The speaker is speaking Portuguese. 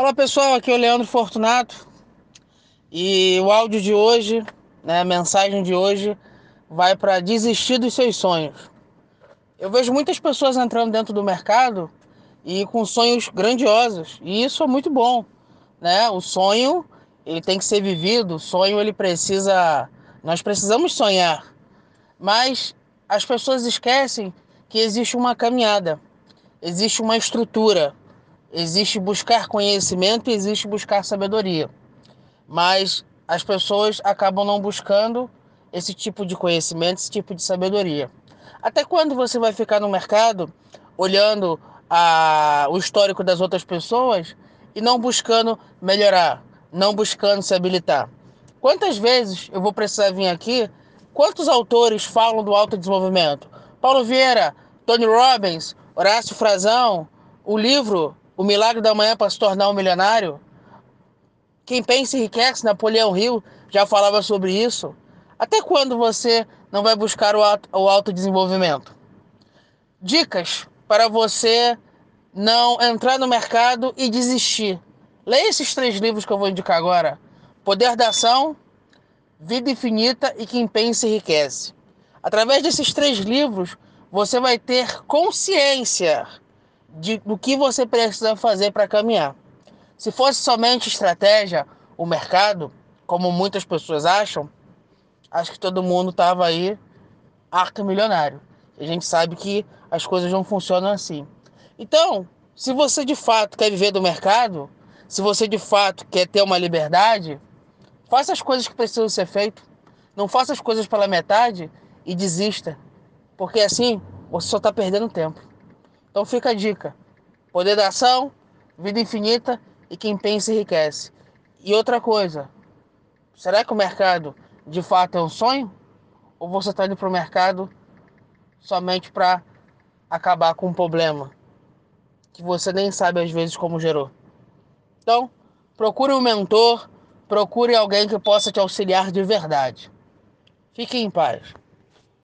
Fala pessoal, aqui é o Leandro Fortunato e o áudio de hoje, né, a mensagem de hoje vai para desistir dos seus sonhos. Eu vejo muitas pessoas entrando dentro do mercado e com sonhos grandiosos e isso é muito bom, né? O sonho ele tem que ser vivido, o sonho ele precisa, nós precisamos sonhar, mas as pessoas esquecem que existe uma caminhada, existe uma estrutura Existe buscar conhecimento existe buscar sabedoria. Mas as pessoas acabam não buscando esse tipo de conhecimento, esse tipo de sabedoria. Até quando você vai ficar no mercado olhando a, o histórico das outras pessoas e não buscando melhorar, não buscando se habilitar? Quantas vezes eu vou precisar vir aqui? Quantos autores falam do autodesenvolvimento? Paulo Vieira, Tony Robbins, Horácio Frazão, o livro o milagre da manhã para se tornar um milionário? Quem pensa enriquece, Napoleão Hill já falava sobre isso. Até quando você não vai buscar o, auto, o autodesenvolvimento? Dicas para você não entrar no mercado e desistir. Leia esses três livros que eu vou indicar agora: Poder da Ação, Vida Infinita e Quem Pensa Enriquece. Através desses três livros, você vai ter consciência de, do que você precisa fazer para caminhar. Se fosse somente estratégia, o mercado, como muitas pessoas acham, acho que todo mundo estava aí arca milionário. A gente sabe que as coisas não funcionam assim. Então, se você de fato quer viver do mercado, se você de fato quer ter uma liberdade, faça as coisas que precisam ser feitas. Não faça as coisas pela metade e desista. Porque assim você só está perdendo tempo. Então fica a dica: poder da ação, vida infinita e quem pensa enriquece. E outra coisa, será que o mercado de fato é um sonho? Ou você está indo para o mercado somente para acabar com um problema que você nem sabe às vezes como gerou? Então, procure um mentor, procure alguém que possa te auxiliar de verdade. Fique em paz.